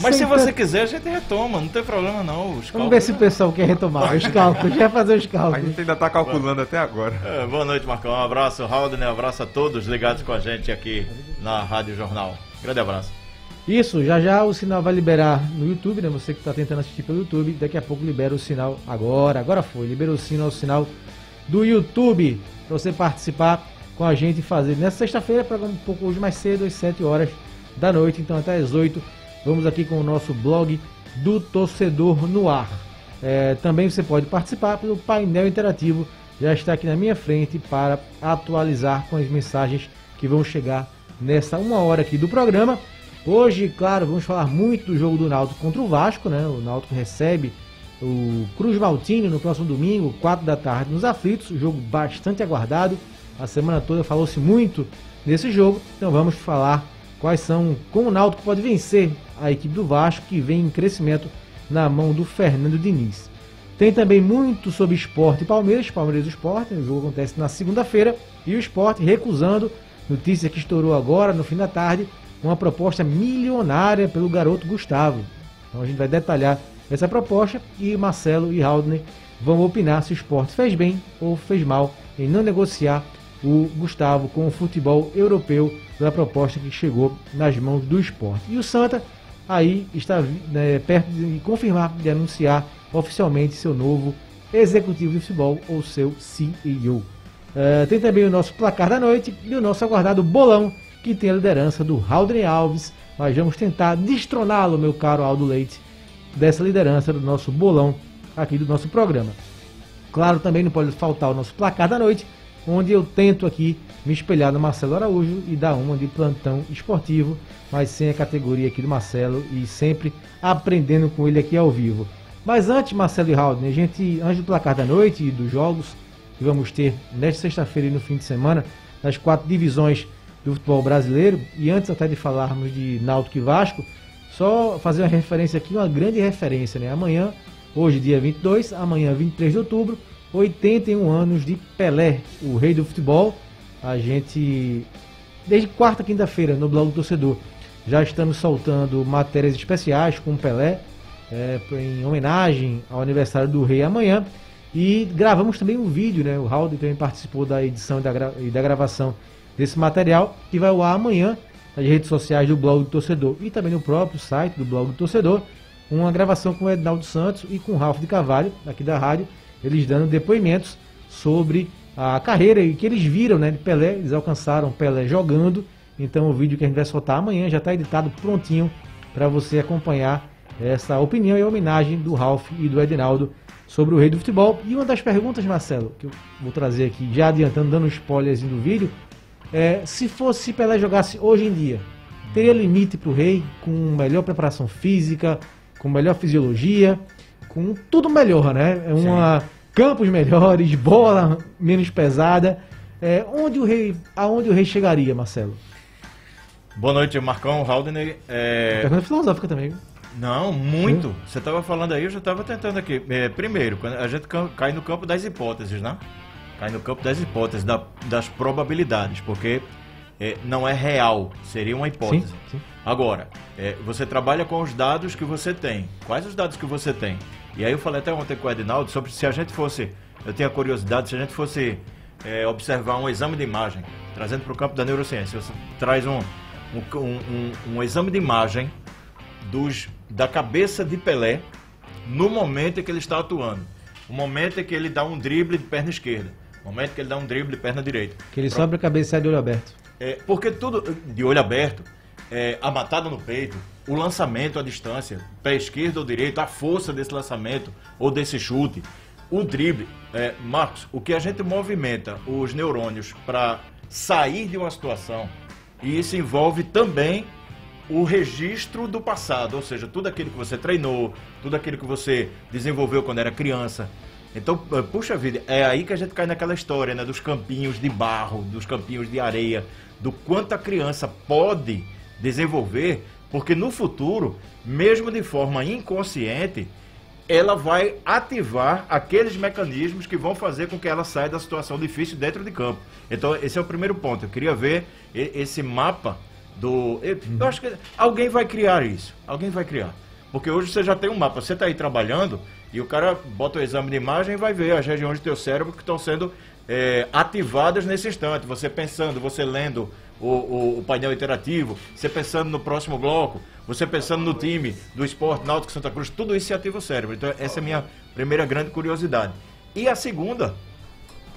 Mas se você quiser, a gente retoma, não tem problema não. Os Vamos ver se o pessoal quer retomar os cálculos, já fazer os cálculos. A gente ainda está calculando até agora. É, boa noite, Marcão. Um abraço, Haldner, um abraço a todos ligados com a gente aqui na Rádio Jornal. Grande abraço. Isso, já já o sinal vai liberar no YouTube, né? Você que está tentando assistir pelo YouTube, daqui a pouco libera o sinal agora, agora foi, liberou o sinal, o sinal do YouTube para você participar com a gente e fazer nessa sexta-feira, programa um pouco hoje mais cedo, às 7 horas da noite, então até às 8 Vamos aqui com o nosso blog do Torcedor no Ar. É, também você pode participar pelo painel interativo, já está aqui na minha frente para atualizar com as mensagens que vão chegar nessa uma hora aqui do programa. Hoje, claro, vamos falar muito do jogo do Náutico contra o Vasco, né? O Náutico recebe o Cruz Maltino no próximo domingo, 4 da tarde, nos aflitos, jogo bastante aguardado. A semana toda falou-se muito nesse jogo, então vamos falar quais são, como o Náutico pode vencer a equipe do Vasco, que vem em crescimento na mão do Fernando Diniz. Tem também muito sobre esporte e Palmeiras, Palmeiras e Esporte, o jogo acontece na segunda-feira, e o esporte recusando, notícia que estourou agora, no fim da tarde, uma proposta milionária pelo garoto Gustavo. Então a gente vai detalhar essa proposta e Marcelo e Haldner vão opinar se o esporte fez bem ou fez mal em não negociar o Gustavo com o futebol europeu da proposta que chegou nas mãos do esporte. E o Santa aí está né, perto de confirmar, de anunciar oficialmente seu novo executivo de futebol ou seu CEO. Uh, é, tem também o nosso placar da noite e o nosso aguardado bolão, que tem a liderança do Haldren Alves. Nós vamos tentar destroná-lo, meu caro Aldo Leite, dessa liderança do nosso bolão aqui do nosso programa. Claro, também não pode faltar o nosso placar da noite, onde eu tento aqui me espelhar no Marcelo Araújo e dar uma de plantão esportivo, mas sem a categoria aqui do Marcelo e sempre aprendendo com ele aqui ao vivo. Mas antes, Marcelo e Raul, a gente, antes do placar da noite e dos jogos que vamos ter nesta sexta-feira e no fim de semana, nas quatro divisões do futebol brasileiro, e antes até de falarmos de Náutico e Vasco, só fazer uma referência aqui, uma grande referência, né? Amanhã, hoje dia 22, amanhã 23 de outubro, 81 anos de Pelé, o rei do futebol. A gente, desde quarta, quinta-feira, no blog do torcedor, já estamos soltando matérias especiais com Pelé, é, em homenagem ao aniversário do rei amanhã. E gravamos também um vídeo, né? O Raul também participou da edição e da, gra e da gravação desse material, que vai ao ar amanhã nas redes sociais do blog do torcedor e também no próprio site do blog do torcedor. Uma gravação com o Ednaldo Santos e com o Ralf de Carvalho, aqui da rádio, eles dando depoimentos sobre a carreira e que eles viram né, de Pelé, eles alcançaram Pelé jogando. Então o vídeo que a gente vai soltar amanhã já está editado prontinho para você acompanhar essa opinião e homenagem do Ralph e do Edinaldo sobre o rei do futebol. E uma das perguntas, Marcelo, que eu vou trazer aqui, já adiantando, dando um spoiler do vídeo, é se fosse Pelé jogasse hoje em dia, teria limite para o rei com melhor preparação física, com melhor fisiologia, com tudo melhor, né? É uma Sim. campos melhores, bola menos pesada. É, onde o rei, aonde o rei chegaria, Marcelo? Boa noite, Marcão, Haldner. É... Pergunta filosófica também. Não, muito. Hum. Você estava falando aí, eu já estava tentando aqui. É, primeiro, quando a gente cai no campo das hipóteses, né? Cai no campo das hipóteses, da, das probabilidades, porque é, não é real, seria uma hipótese. Sim, sim. Agora, é, você trabalha com os dados que você tem. Quais os dados que você tem? E aí eu falei até ontem com o Edinaldo sobre se a gente fosse, eu tenho a curiosidade, se a gente fosse é, observar um exame de imagem, trazendo para o campo da neurociência, você traz um, um, um, um, exame de imagem dos, da cabeça de Pelé no momento em que ele está atuando. O momento em que ele dá um drible de perna esquerda. O momento em que ele dá um drible de perna direita. Que ele sobra a cabeça de olho aberto. É, porque tudo de olho aberto, é, a matada no peito, o lançamento à distância, pé esquerdo ou direito, a força desse lançamento ou desse chute, o drible. É, Marcos, o que a gente movimenta os neurônios para sair de uma situação, e isso envolve também o registro do passado, ou seja, tudo aquilo que você treinou, tudo aquilo que você desenvolveu quando era criança. Então, puxa vida, é aí que a gente cai naquela história, né, dos campinhos de barro, dos campinhos de areia, do quanto a criança pode desenvolver porque no futuro, mesmo de forma inconsciente, ela vai ativar aqueles mecanismos que vão fazer com que ela saia da situação difícil dentro de campo. Então, esse é o primeiro ponto. Eu queria ver esse mapa do. Eu, eu acho que alguém vai criar isso. Alguém vai criar. Porque hoje você já tem um mapa. Você está aí trabalhando e o cara bota o exame de imagem e vai ver as regiões do teu cérebro que estão sendo é, ativadas nesse instante. Você pensando, você lendo o, o, o, painel interativo, você pensando no próximo bloco, você pensando no time do esporte Náutico Santa Cruz, tudo isso se ativa o cérebro. Então essa é a minha primeira grande curiosidade. E a segunda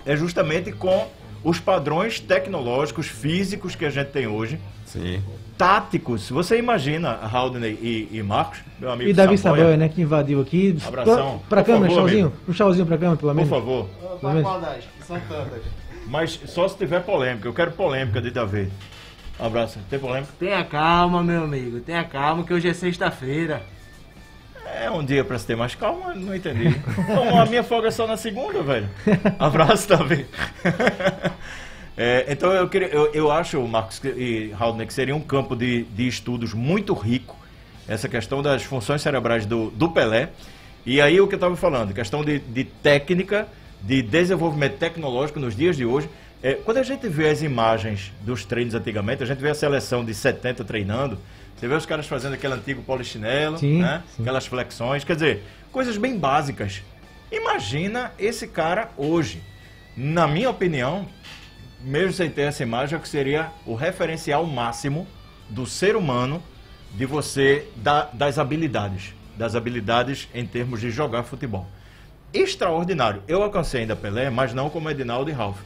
é justamente com os padrões tecnológicos, físicos que a gente tem hoje. Sim. Táticos. Você imagina, Haldney e, e Marcos, meu amigo E Davi Saboia, né, que invadiu aqui. Abração. Pra, pra câmera, chauzinho. Um chauzinho pra câmera, pelo menos. Por favor. Pelo menos. São tantas. Mas só se tiver polêmica. Eu quero polêmica de Davi. Um abraço. Tem polêmica? Tenha calma, meu amigo. Tenha calma, que hoje é sexta-feira. É um dia pra se ter mais calma, não entendi. Então a minha folga é só na segunda, velho. Abraço também. É, então eu, queria, eu, eu acho, Marcos e Haldner, que seria um campo de, de estudos muito rico, essa questão das funções cerebrais do, do Pelé. E aí o que eu estava falando, questão de, de técnica, de desenvolvimento tecnológico nos dias de hoje. É, quando a gente vê as imagens dos treinos antigamente, a gente vê a seleção de 70 treinando, você vê os caras fazendo aquele antigo polichinelo, sim, né? Sim. aquelas flexões, quer dizer, coisas bem básicas. Imagina esse cara hoje. Na minha opinião, mesmo sem ter essa imagem, é que seria o referencial máximo do ser humano de você, da, das habilidades. Das habilidades em termos de jogar futebol. Extraordinário. Eu alcancei ainda Pelé, mas não como Edinaldo e Ralph.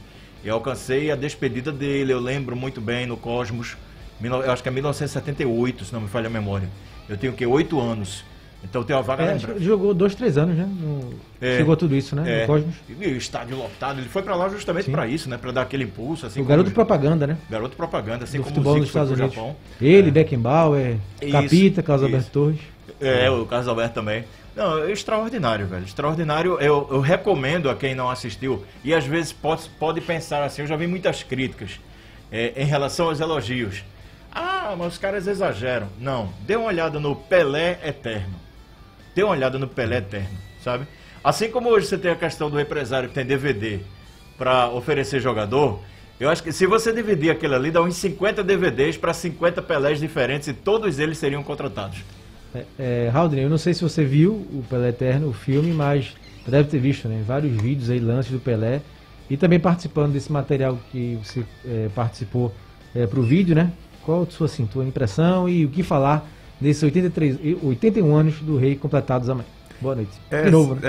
Eu alcancei a despedida dele, eu lembro muito bem no Cosmos eu acho que é 1978, se não me falha a memória. Eu tenho o quê? Oito anos. Então tem uma vaga é, Jogou dois, três anos, né? No... É, Chegou tudo isso, né? É. No Cosmos. E o estádio lotado. Ele foi para lá justamente para isso, né? Para dar aquele impulso. Assim, o garoto propaganda, né? Garoto propaganda, assim Do como futebol o dos Estados Unidos. Japão. Ele, é. Beckenbauer, Capita, Carlos Alberto Torres. É, o Carlos Alberto também. Não, é extraordinário, velho. Extraordinário. Eu, eu recomendo a quem não assistiu. E às vezes pode, pode pensar assim, eu já vi muitas críticas é, em relação aos elogios. Ah, mas os caras exageram. Não, dê uma olhada no Pelé Eterno. Dê uma olhada no Pelé Eterno, sabe? Assim como hoje você tem a questão do empresário que tem DVD para oferecer jogador, eu acho que se você dividir aquilo ali, dá uns 50 DVDs para 50 Pelés diferentes e todos eles seriam contratados. É, é, eu não sei se você viu o Pelé Eterno, o filme, mas deve ter visto, né? Vários vídeos aí, lances do Pelé. E também participando desse material que você é, participou é, para o vídeo, né? Qual a sua, assim, tua impressão e o que falar desses 83, 81 anos do rei completados amanhã? Boa noite. É, de novo, né?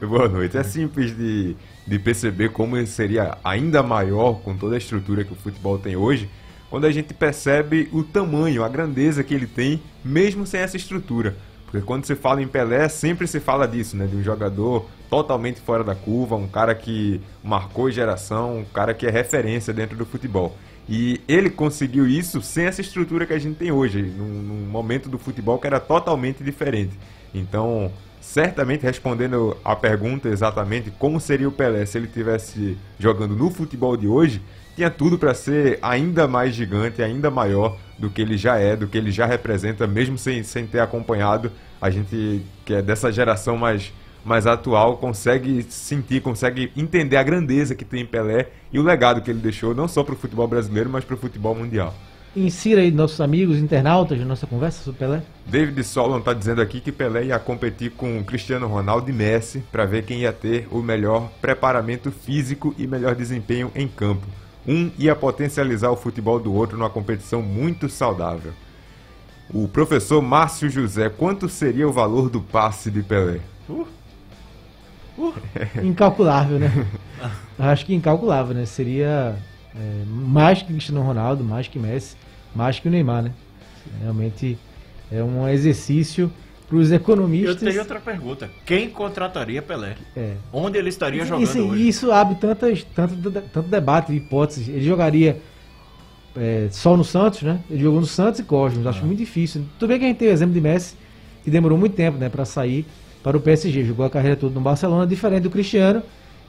É, boa noite. É simples de, de perceber como ele seria ainda maior com toda a estrutura que o futebol tem hoje, quando a gente percebe o tamanho, a grandeza que ele tem, mesmo sem essa estrutura. Porque quando se fala em Pelé, sempre se fala disso, né? De um jogador totalmente fora da curva, um cara que marcou geração, um cara que é referência dentro do futebol. E ele conseguiu isso sem essa estrutura que a gente tem hoje, num, num momento do futebol que era totalmente diferente. Então, certamente respondendo a pergunta exatamente como seria o Pelé se ele tivesse jogando no futebol de hoje, tinha tudo para ser ainda mais gigante, ainda maior do que ele já é, do que ele já representa, mesmo sem, sem ter acompanhado a gente que é dessa geração mais mais atual consegue sentir, consegue entender a grandeza que tem em Pelé e o legado que ele deixou, não só para o futebol brasileiro, mas para o futebol mundial. Insira aí nossos amigos internautas na nossa conversa sobre Pelé. David Solon está dizendo aqui que Pelé ia competir com Cristiano Ronaldo e Messi para ver quem ia ter o melhor preparamento físico e melhor desempenho em campo. Um ia potencializar o futebol do outro numa competição muito saudável. O professor Márcio José, quanto seria o valor do passe de Pelé? Uh. Uh, incalculável, né? Acho que incalculável, né? Seria é, mais que Cristiano Ronaldo, mais que Messi, mais que o Neymar, né? Realmente é um exercício para os economistas. Eu tenho outra pergunta. Quem contrataria Pelé? É. Onde ele estaria jogando isso, hoje? Isso abre tantas, tanto, tanto debate, hipóteses. Ele jogaria é, só no Santos, né? Ele jogou no Santos e Cosmos. Acho ah. muito difícil. Tudo bem que a gente tem o exemplo de Messi, que demorou muito tempo né, para sair para o PSG. Jogou a carreira toda no Barcelona, diferente do Cristiano,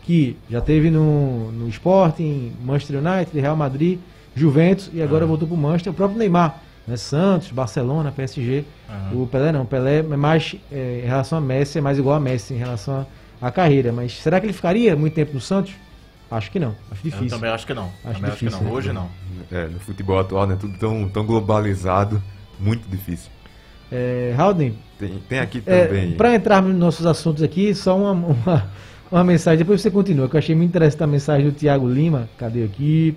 que já teve no, no Sporting, Manchester United, Real Madrid, Juventus e agora uhum. voltou para o Manchester. O próprio Neymar, né? Santos, Barcelona, PSG. Uhum. O Pelé não, o Pelé é mais, é, em relação a Messi, é mais igual a Messi em relação à carreira. Mas será que ele ficaria muito tempo no Santos? Acho que não. Acho Eu difícil. também acho que não. Acho também acho que difícil, não. né? Hoje não. É, no futebol atual, né? Tudo tão, tão globalizado, muito difícil. É, Tem, tem aqui é, também. para entrarmos nos nossos assuntos aqui, só uma, uma, uma mensagem, depois você continua, que eu achei muito interessante a mensagem do Thiago Lima. Cadê aqui?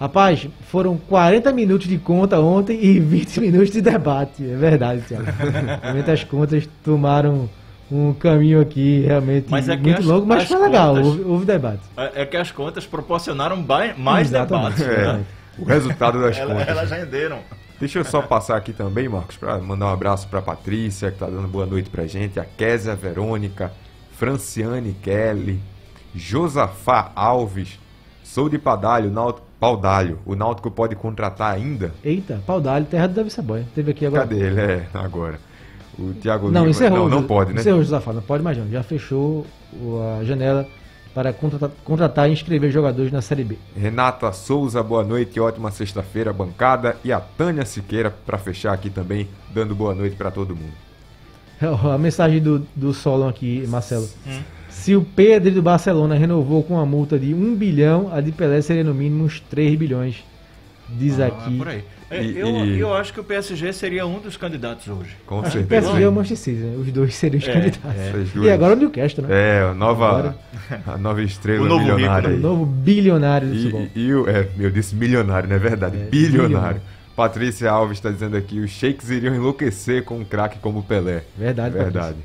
Rapaz, foram 40 minutos de conta ontem e 20 minutos de debate. É verdade, Thiago. Realmente as contas tomaram um caminho aqui realmente Mas é muito as- longo, mas as foi legal, contas- houve, houve debate. É, é que as contas proporcionaram mais Exatamente. debates. É, né? o resultado das Ela- contas. Elas renderam. Deixa eu só passar aqui também, Marcos, para mandar um abraço para Patrícia, que tá dando boa noite pra gente, a Késia Verônica, Franciane Kelly, Josafá Alves, sou de Padalho, Náutico, Paudalho. O Náutico pode contratar ainda? Eita, pau d'alho, terra do Davi Saboia. Teve aqui agora. Cadê ele? É, agora. O Thiago Não, Lima. encerrou. Não, não pode, né? Encerrou, Josafá, não pode mais não. Já fechou a janela para contratar, contratar e inscrever jogadores na Série B. Renata Souza, boa noite, ótima sexta-feira, bancada. E a Tânia Siqueira, para fechar aqui também, dando boa noite para todo mundo. A mensagem do, do Solon aqui, Marcelo. Hum. Se o Pedro do Barcelona renovou com uma multa de 1 bilhão, a de Pelé seria no mínimo uns 3 bilhões. Diz Ah, aqui. por aí. É, E- eu, e- eu acho que o PSG seria um dos candidatos hoje. Com Acho que o certeza. PSG é o Manchester City, né? Os dois seriam os É, candidatos. é. E agora o Newcastle, né? É, a nova, Agora- a nova estrela O novo milionária rico, O aí. novo bilionário do futebol. E, e o, é, eu disse milionário, não é verdade? É, bilionário. bilionário. Patrícia Alves está dizendo aqui, os sheiks iriam enlouquecer com um craque como o Pelé. Verdade, Verdade.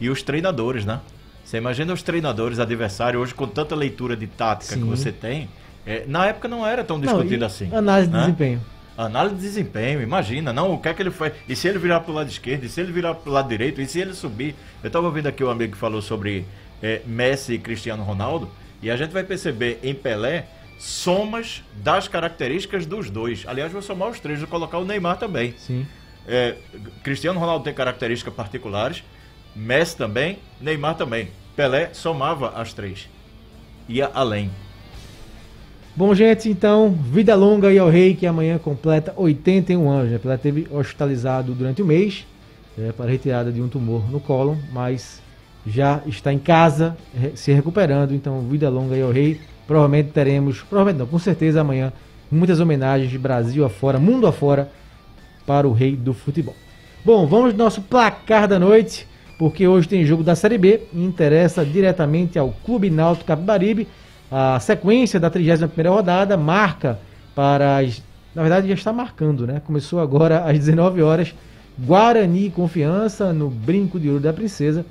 E os treinadores, né? Você imagina os treinadores adversários hoje com tanta leitura de tática Sim. que você tem. É, na época não era tão Não, discutido e assim. Análise de né? desempenho. Análise de desempenho, imagina, não, o que é que ele faz? E se ele virar pro lado esquerdo? E se ele virar pro lado direito? E se ele subir? Eu estava ouvindo aqui um amigo que falou sobre é, Messi e Cristiano Ronaldo, e a gente vai perceber em Pelé somas das características dos dois. Aliás, vou somar os três, vou colocar o Neymar também. Sim. É, Cristiano Ronaldo tem características particulares, Messi também, Neymar também. Pelé somava as três. Ia além. Bom, gente, então, vida longa e ao rei, que amanhã completa 81 anos. Né? Pelé teve hospitalizado durante o mês é, para retirada de um tumor no cólon, mas já está em casa se recuperando. Então, vida longa e ao rei. Provavelmente teremos, provavelmente não, com certeza amanhã, muitas homenagens de Brasil afora, mundo afora, para o rei do futebol. Bom, vamos ao nosso placar da noite, porque hoje tem jogo da Série B e interessa diretamente ao Clube Náutico Capibaribe. A sequência da 31ª rodada marca para as... Na verdade já está marcando, né? Começou agora às 19 horas. Guarani Confiança no Brinco de Ouro da Princesa.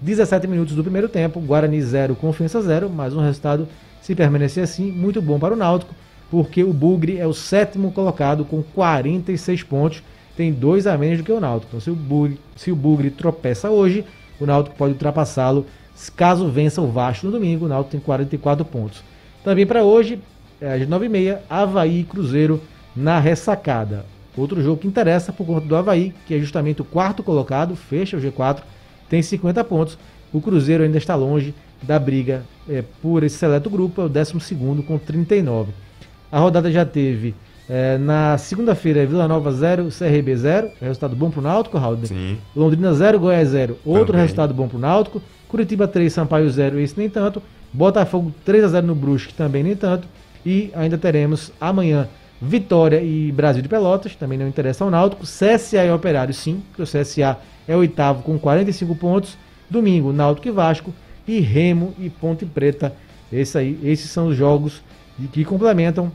17 minutos do primeiro tempo, Guarani 0, Confiança 0, mas um resultado, se permanecer assim, muito bom para o Náutico, porque o Bugre é o sétimo colocado com 46 pontos, tem dois a menos do que o Náutico. Então, se o Bugre, se o Bugre tropeça hoje, o Náutico pode ultrapassá-lo caso vença o Vasco no domingo. O Náutico tem 44 pontos. Também para hoje, é, às 9h30, Havaí e Cruzeiro na ressacada. Outro jogo que interessa por conta do Havaí, que é justamente o quarto colocado, fecha o G4, tem 50 pontos. O Cruzeiro ainda está longe da briga é, por esse seleto grupo, é o 12 com 39. A rodada já teve é, na segunda-feira Vila Nova 0, CRB 0, resultado bom para o Náutico, Raul. Sim. Londrina 0, Goiás 0, outro Também. resultado bom para o Náutico. Curitiba 3, Sampaio 0, esse nem tanto. Botafogo 3 a 0 no Brusque, também nem tanto. E ainda teremos amanhã Vitória e Brasil de Pelotas, também não interessa ao Náutico. CSA e Operário, sim, que o CSA é o oitavo com 45 pontos. Domingo, Náutico e Vasco. E Remo e Ponte Preta. Esse aí, esses são os jogos que complementam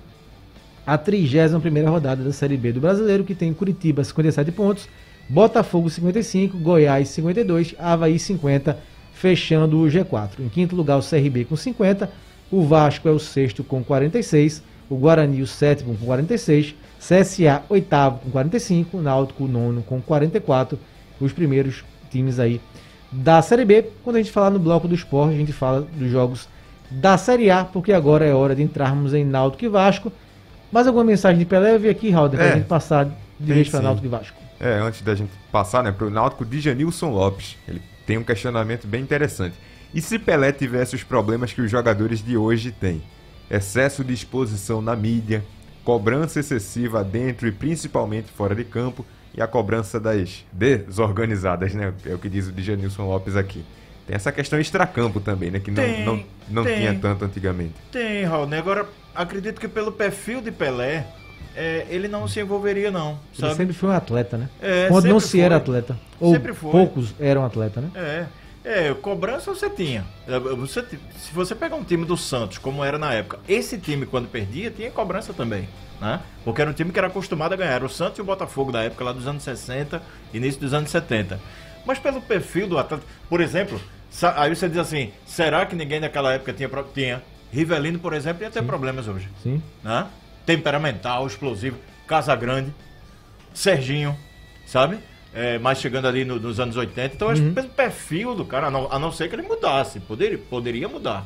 a 31ª rodada da Série B do Brasileiro, que tem Curitiba 57 pontos, Botafogo 55, Goiás 52, Havaí 50, fechando o G4. Em quinto lugar o CRB com 50, o Vasco é o sexto com 46, o Guarani o sétimo com 46, CSA oitavo com 45, Náutico nono com 44, os primeiros times aí da Série B. Quando a gente falar no bloco do esporte, a gente fala dos jogos da Série A, porque agora é hora de entrarmos em Náutico e Vasco. Mais alguma mensagem de Pelé? Eu vi aqui, Raul, para É, a gente passar de vez para sim. Náutico e Vasco. É, antes da gente passar, né, pro Náutico, Djanilson Lopes. Ele tem um questionamento bem interessante. E se Pelé tivesse os problemas que os jogadores de hoje têm? Excesso de exposição na mídia, cobrança excessiva dentro e principalmente fora de campo, e a cobrança das desorganizadas, né? É o que diz o Djanilson Lopes aqui. Tem essa questão extracampo também, né? Que não, Tem, não, não tem. tinha tanto antigamente. Tem, Raul. Agora, acredito que pelo perfil de Pelé, é, ele não se envolveria, não. Ele Sabe? sempre foi um atleta, né? É, Quando não se era foi. atleta. Ou Sempre foi. poucos eram atleta, né? É. É, cobrança você tinha. É, Você, se você pegar um time do Santos, como era na época, esse time, quando perdia, tinha cobrança também. Né? Porque era um time que era acostumado a ganhar. Era o Santos e o Botafogo da época, lá dos anos 60, início dos anos 70. Mas pelo perfil do atleta, por exemplo, aí você diz assim: será que ninguém naquela época tinha. Tinha. Rivelino, por exemplo, ia ter problemas hoje. Sim. Né? Temperamental, explosivo. Casa Grande. Serginho, sabe? É, mais chegando ali no- nos anos 80. Então, acho que pelo perfil do cara, a não, a não ser que ele mudasse. Poderia, poderia mudar.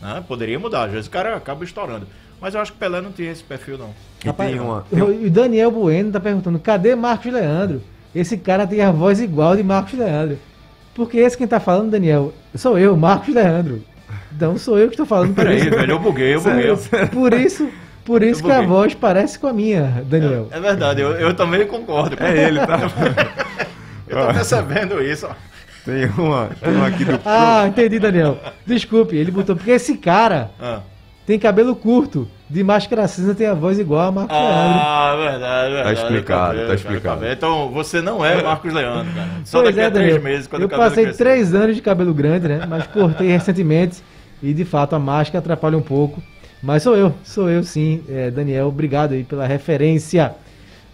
Né? Poderia mudar. Às vezes o cara acaba estourando. Mas eu acho que Pelé não tinha esse perfil, não. E Rapaz, tem uma. tem- O o Daniel Bueno tá perguntando: cadê Marcos Leandro? Esse cara tem a voz igual de Marcos Leandro. Porque esse quem tá falando, Daniel, sou eu, Marcos Leandro. Então sou eu que estou falando por Peraí, isso. velho, eu buguei, eu buguei. Por isso, por isso que a voz parece com a minha, Daniel. É verdade, eu, eu também concordo. com- É ele, tá? Eu tô percebendo isso. tem uma. Tem uma aqui do. Ah, entendi, Daniel. Desculpe, ele botou porque esse cara Ah, tem cabelo curto, de máscara cinza tem a voz igual a Marcos Leandro. Ah, verdade, verdade. explicado, Acabei, tá cara, explicado. acabei. Então, você não é Marcos Leandro, cara. Só Pois daqui é, a três Daniel. meses, quando Eu cabelo passei crescer. três anos de cabelo grande, né? Mas cortei recentemente e de fato a máscara atrapalha um pouco. Mas sou eu, sou eu sim, é, Daniel. Obrigado aí pela referência.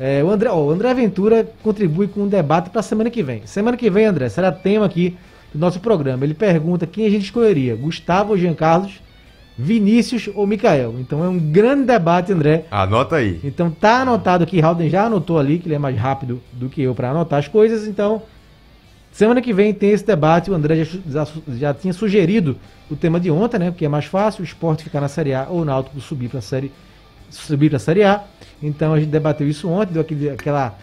É, o, André, ó, o André Ventura contribui com um debate para semana que vem. Semana que vem, André, será tema aqui do nosso programa. Ele pergunta quem a gente escolheria: Gustavo ou Jean Carlos, Vinícius ou Mikael. Então é um grande debate, André. Anota aí. Então tá anotado aqui, Halden já anotou ali, que ele é mais rápido do que eu para anotar as coisas. Então, semana que vem tem esse debate. O André já, já, já tinha sugerido o tema de ontem, né? Porque é mais fácil o esporte ficar na Série A ou o Náutico subir para a Série subir para a Série A. Então a gente debateu isso ontem, deu aquele, aquela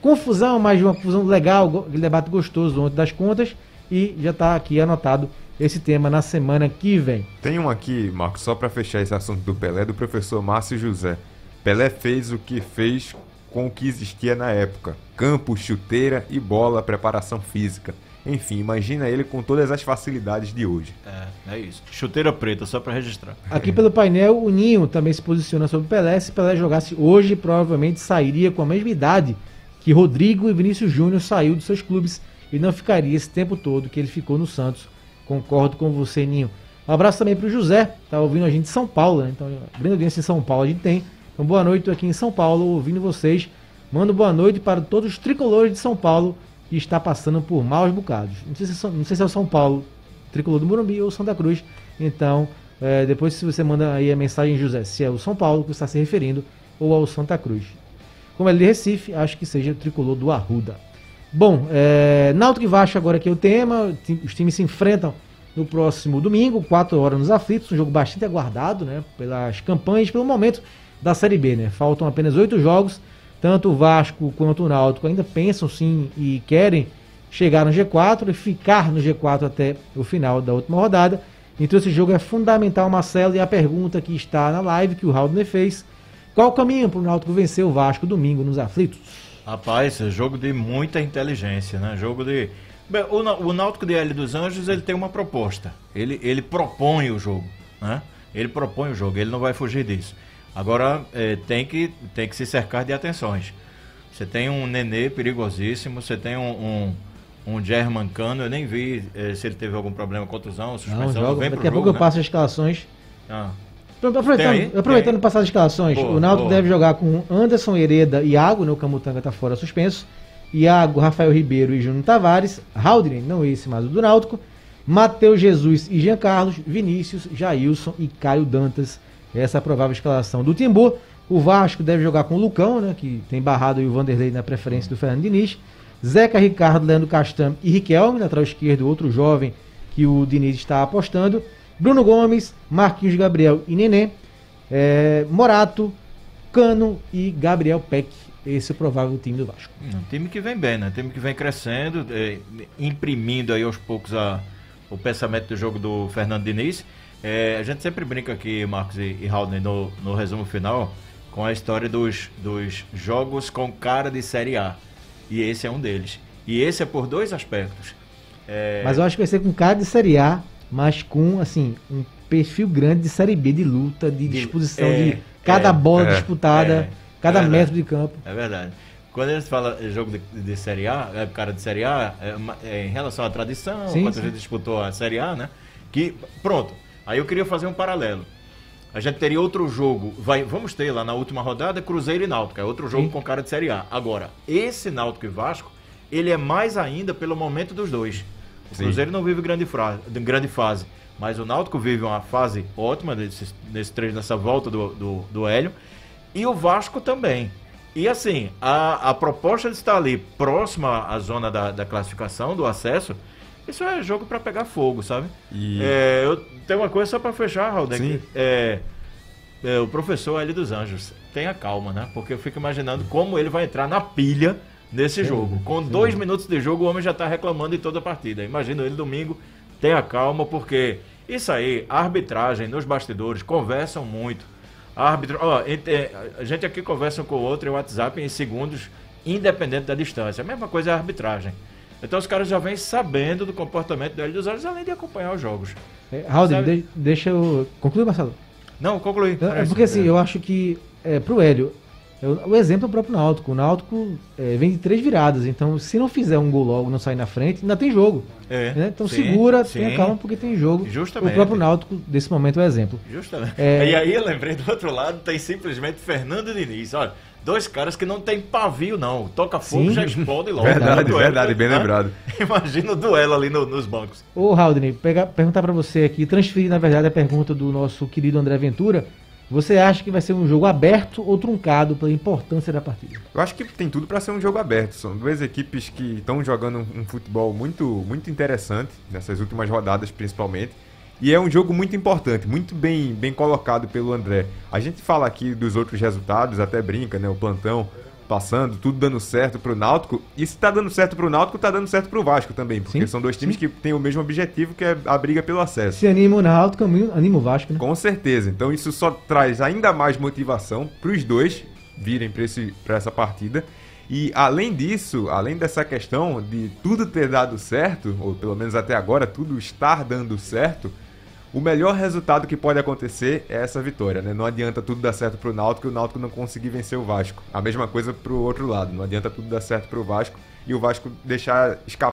confusão, mas uma confusão legal, aquele debate gostoso ontem das contas. E já está aqui anotado esse tema na semana que vem. Tem um aqui, Marcos, só para fechar esse assunto do Pelé, do professor Márcio José. Pelé fez o que fez com o que existia na época: campo, chuteira e bola, preparação física. Enfim, imagina ele com todas as facilidades de hoje. É, é isso. Chuteira preta, só pra registrar. Aqui pelo painel, o Ninho também se posiciona sobre o Pelé. Se Pelé jogasse hoje, provavelmente sairia com a mesma idade que Rodrigo e Vinícius Júnior saiu dos seus clubes e não ficaria esse tempo todo que ele ficou no Santos. Concordo com você, Ninho. Um abraço também para o José, tá ouvindo a gente em São Paulo, né? Então, grande audiência em São Paulo a gente tem. Então, boa noite, aqui em São Paulo, ouvindo vocês. Mando boa noite para todos os tricolores de São Paulo que está passando por maus bocados. Não sei se, são- não sei se é o São Paulo, tricolor do Morumbi ou Santa Cruz. Então, é, depois se você manda aí a mensagem, José, se é o São Paulo que está se referindo ou ao Santa Cruz. Como é de Recife, acho que seja o tricolor do Arruda. Bom, é, Náutico e Vasco agora aqui é o tema. Os times se enfrentam no próximo domingo, 4 horas nos aflitos. Um jogo bastante aguardado, né? Pelas campanhas, pelo momento da Série B, né? Faltam apenas oito jogos. Tanto o Vasco quanto o Náutico ainda pensam sim e querem chegar no G4 e ficar no G4 até o final da última rodada. Então esse jogo é fundamental, Marcelo. E a pergunta que está na live que o Haldner fez: qual o caminho para o Náutico vencer o Vasco domingo nos aflitos? Rapaz, é jogo de muita inteligência, né? Jogo de. Bem, o, o Náutico de L dos Anjos ele tem uma proposta. Ele, ele propõe o jogo, né? Ele propõe o jogo, ele não vai fugir disso. Agora é, tem, que, tem que se cercar de atenções. Você tem um Nenê perigosíssimo, você tem um, um, um German Cano, eu nem vi eh, se ele teve algum problema, contusão, Não, suspensão, joga. vem Daqui a jogo, pouco eu né? passo as escalações. Ah, Tem aproveitando, aproveitando Tem passar as escalações, Boa, o Náutico deve jogar com Anderson Hereda e Iago, né? o Camutanga tá fora suspenso. Iago, Rafael Ribeiro e Júnior Tavares. Haldren, não esse, mas o do Náutico. Matheus Jesus e Jean Carlos. Vinícius, Jailson e Caio Dantas. Essa é a provável escalação do Timbu. O Vasco deve jogar com o Lucão, né? Que tem barrado o Vanderlei na preferência do Fernando Diniz. Zeca Ricardo, Leandro Castan e Riquelme, lateral esquerdo, outro jovem que o Diniz está apostando. Bruno Gomes, Marquinhos Gabriel e Nenê. É, Morato, Cano e Gabriel Peck. Esse é o provável time do Vasco. Um time que vem bem, né? time que vem crescendo, é, imprimindo aí aos poucos a, o pensamento do jogo do Fernando Diniz. É, a gente sempre brinca aqui, Marcos e, e Haldner, no, no resumo final, com a história dos, dos jogos com cara de Série A. E esse é um deles. E esse é por dois aspectos. É, Mas eu acho que vai ser com cara de Série A, mas com, assim, um perfil grande de Série B, de luta, de, De- disposição, é, de cada é, bola é, disputada, é, cada é metro de campo. É verdade. Quando a gente fala em jogo de, de Série A, é cara de Série A, é, é em relação à tradição, Sim, quando sim. a gente disputou a Série A, né? Que, pronto, aí eu queria fazer um paralelo. A gente teria outro jogo, vai, vamos ter lá na última rodada Cruzeiro e Náutico, é outro jogo Sim. com cara de Série A. Agora, esse Náutico e Vasco, ele é mais ainda pelo momento dos dois. O Sim. Cruzeiro não vive grande, fra- grande fase, mas o Náutico vive uma fase ótima nesse, nesse trecho, nessa volta do, do, do Hélio, e o Vasco também. E assim, a, a proposta de estar ali próxima à zona da, da classificação, do acesso, isso é jogo para pegar fogo, sabe? E- É, eu tenho uma coisa só para fechar, Raul. É, é, o professor Hélio dos Anjos, tenha calma, né? Porque eu fico imaginando como ele vai entrar na pilha nesse jogo. Com dois minutos de jogo, o homem já tá reclamando em toda a partida. Imagino ele domingo, tenha calma, porque isso aí, a arbitragem nos bastidores, conversam muito. A, arbitra... ó, ente- é, a gente aqui conversa um com o outro em WhatsApp em segundos, independente da distância. A mesma coisa é a arbitragem. Então os caras já vêm sabendo do comportamento do Hélio dos Anjos, além de acompanhar os jogos. É, Raul, de- deixa eu. Conclui, Marcelo. Não, concluí. Não, É porque assim, eu acho que é, pro Hélio, o exemplo é o próprio Náutico. O Náutico é, vem de três viradas, então se não fizer um gol logo, não sair na frente, ainda tem jogo. É, né? Então sim, segura, sim. tenha calma, porque tem jogo. Justamente. O próprio Náutico, desse momento, é o exemplo. Justamente. É. E aí eu lembrei do outro lado, tem simplesmente Fernando Diniz. Olha, dois caras que não tem pavio, não. Toca fogo, Sim. já explode logo. Verdade, duelo, verdade, bem né? lembrado. Imagina o duelo ali no- nos bancos. Ô, Haldane, pegar, perguntar pra você aqui, transferir, na verdade, a pergunta do nosso querido André Ventura. Você acha que vai ser um jogo aberto ou truncado pela importância da partida? Eu acho que tem tudo para ser um jogo aberto. São duas equipes que estão jogando um, futebol muito, muito interessante, nessas últimas rodadas principalmente. E é um jogo muito importante, muito bem, bem colocado pelo André. A gente fala aqui dos outros resultados, até brinca, né? O plantão passando, tudo dando certo pro Náutico. E se tá dando certo pro Náutico, tá dando certo pro Vasco também. Porque Sim, são dois times sim. que têm o mesmo objetivo, que é a briga pelo acesso. Se anima o Náutico, anima o Vasco, né? Com certeza. Então isso só traz ainda mais motivação para os dois virem para essa partida. E além disso, além dessa questão de tudo ter dado certo, ou pelo menos até agora tudo estar dando certo, o melhor resultado que pode acontecer é essa vitória, né? Não adianta tudo dar certo pro Náutico e o Náutico não conseguir vencer o Vasco. A mesma coisa pro outro lado, não adianta tudo dar certo pro Vasco e o Vasco deixar